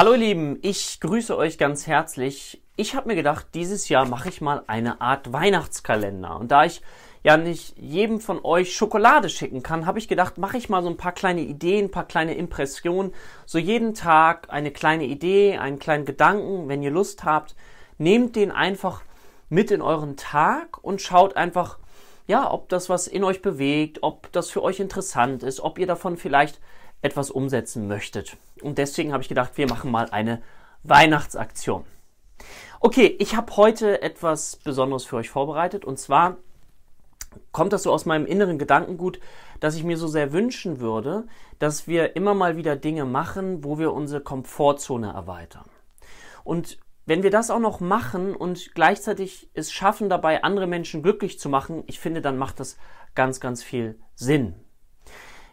Hallo ihr Lieben, ich grüße euch ganz herzlich. Ich habe mir gedacht, dieses Jahr mache ich mal eine Art Weihnachtskalender. Und da ich ja nicht jedem von euch Schokolade schicken kann, habe ich gedacht, mache ich mal so ein paar kleine Ideen, ein paar kleine Impressionen. So jeden Tag eine kleine Idee, einen kleinen Gedanken, wenn ihr Lust habt. Nehmt den einfach mit in euren Tag und schaut einfach, ja, ob das was in euch bewegt, ob das für euch interessant ist, ob ihr davon vielleicht etwas umsetzen möchtet. Und deswegen habe ich gedacht, wir machen mal eine Weihnachtsaktion. Okay, ich habe heute etwas Besonderes für euch vorbereitet und zwar kommt das so aus meinem inneren Gedankengut, dass ich mir so sehr wünschen würde, dass wir immer mal wieder Dinge machen, wo wir unsere Komfortzone erweitern. Und wenn wir das auch noch machen und gleichzeitig es schaffen, dabei andere Menschen glücklich zu machen, ich finde, dann macht das ganz, ganz viel Sinn.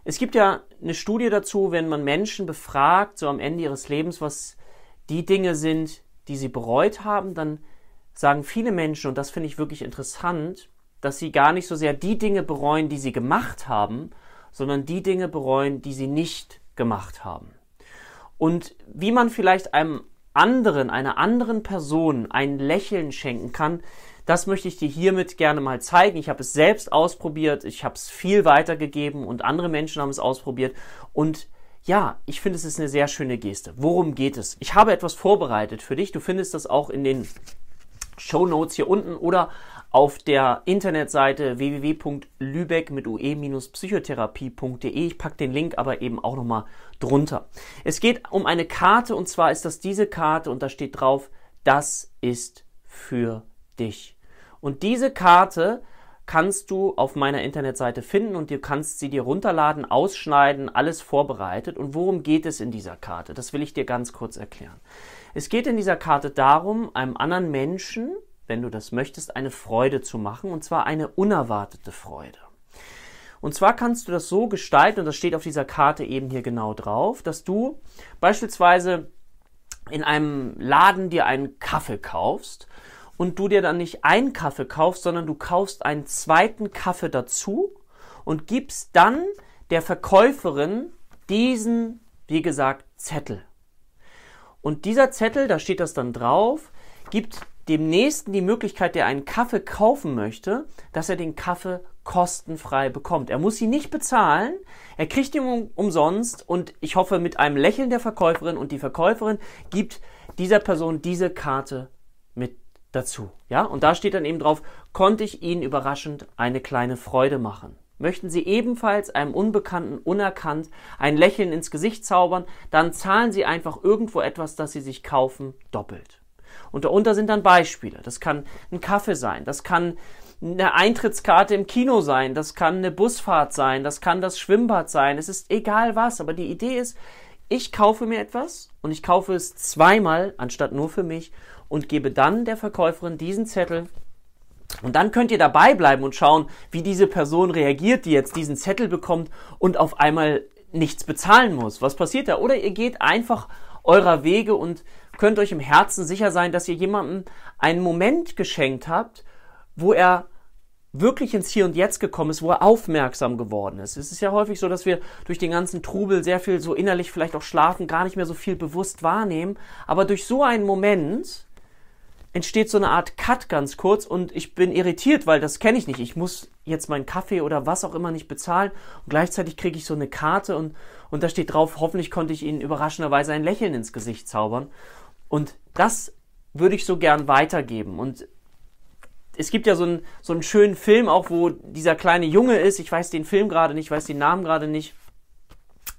Es gibt ja eine Studie dazu, wenn man Menschen befragt, so am Ende ihres Lebens, was die Dinge sind, die sie bereut haben, dann sagen viele Menschen, und das finde ich wirklich interessant, dass sie gar nicht so sehr die Dinge bereuen, die sie gemacht haben, sondern die Dinge bereuen, die sie nicht gemacht haben. Und wie man vielleicht einem anderen, einer anderen Person ein Lächeln schenken kann, das möchte ich dir hiermit gerne mal zeigen. Ich habe es selbst ausprobiert, ich habe es viel weitergegeben und andere Menschen haben es ausprobiert. Und ja, ich finde, es ist eine sehr schöne Geste. Worum geht es? Ich habe etwas vorbereitet für dich. Du findest das auch in den Show Notes hier unten oder auf der Internetseite www.lübeck mit ue-psychotherapie.de. Ich packe den Link aber eben auch nochmal drunter. Es geht um eine Karte und zwar ist das diese Karte und da steht drauf, das ist für dich. Und diese Karte kannst du auf meiner Internetseite finden und du kannst sie dir runterladen, ausschneiden, alles vorbereitet. Und worum geht es in dieser Karte? Das will ich dir ganz kurz erklären. Es geht in dieser Karte darum, einem anderen Menschen, wenn du das möchtest, eine Freude zu machen, und zwar eine unerwartete Freude. Und zwar kannst du das so gestalten, und das steht auf dieser Karte eben hier genau drauf, dass du beispielsweise in einem Laden dir einen Kaffee kaufst und du dir dann nicht einen Kaffee kaufst, sondern du kaufst einen zweiten Kaffee dazu und gibst dann der Verkäuferin diesen, wie gesagt, Zettel. Und dieser Zettel, da steht das dann drauf, gibt dem Nächsten die Möglichkeit, der einen Kaffee kaufen möchte, dass er den Kaffee kostenfrei bekommt. Er muss sie nicht bezahlen, er kriegt ihn um, umsonst und ich hoffe mit einem Lächeln der Verkäuferin und die Verkäuferin gibt dieser Person diese Karte mit dazu. Ja, und da steht dann eben drauf, konnte ich Ihnen überraschend eine kleine Freude machen. Möchten Sie ebenfalls einem Unbekannten unerkannt ein Lächeln ins Gesicht zaubern, dann zahlen Sie einfach irgendwo etwas, das Sie sich kaufen, doppelt. Und darunter sind dann Beispiele. Das kann ein Kaffee sein, das kann eine Eintrittskarte im Kino sein, das kann eine Busfahrt sein, das kann das Schwimmbad sein, es ist egal was, aber die Idee ist, ich kaufe mir etwas und ich kaufe es zweimal anstatt nur für mich und gebe dann der Verkäuferin diesen Zettel. Und dann könnt ihr dabei bleiben und schauen, wie diese Person reagiert, die jetzt diesen Zettel bekommt und auf einmal nichts bezahlen muss. Was passiert da? Oder ihr geht einfach eurer Wege und könnt euch im Herzen sicher sein, dass ihr jemandem einen Moment geschenkt habt, wo er wirklich ins Hier und Jetzt gekommen ist, wo er aufmerksam geworden ist. Es ist ja häufig so, dass wir durch den ganzen Trubel sehr viel so innerlich vielleicht auch schlafen, gar nicht mehr so viel bewusst wahrnehmen. Aber durch so einen Moment entsteht so eine Art Cut ganz kurz und ich bin irritiert, weil das kenne ich nicht. Ich muss jetzt meinen Kaffee oder was auch immer nicht bezahlen und gleichzeitig kriege ich so eine Karte und, und da steht drauf, hoffentlich konnte ich Ihnen überraschenderweise ein Lächeln ins Gesicht zaubern. Und das würde ich so gern weitergeben. Und es gibt ja so einen, so einen schönen Film auch, wo dieser kleine Junge ist, ich weiß den Film gerade nicht, ich weiß den Namen gerade nicht,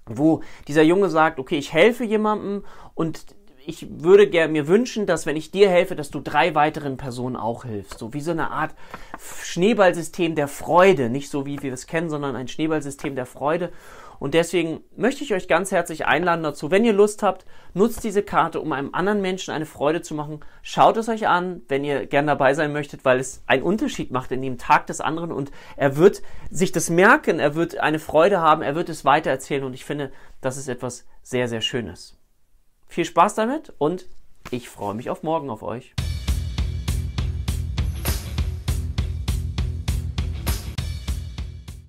wo dieser Junge sagt, okay, ich helfe jemandem und ich würde gerne mir wünschen, dass wenn ich dir helfe, dass du drei weiteren Personen auch hilfst. So wie so eine Art Schneeballsystem der Freude. Nicht so wie wir es kennen, sondern ein Schneeballsystem der Freude. Und deswegen möchte ich euch ganz herzlich einladen dazu, wenn ihr Lust habt, nutzt diese Karte, um einem anderen Menschen eine Freude zu machen. Schaut es euch an, wenn ihr gern dabei sein möchtet, weil es einen Unterschied macht in dem Tag des anderen und er wird sich das merken, er wird eine Freude haben, er wird es weitererzählen und ich finde, das ist etwas sehr, sehr Schönes. Viel Spaß damit und ich freue mich auf morgen auf euch.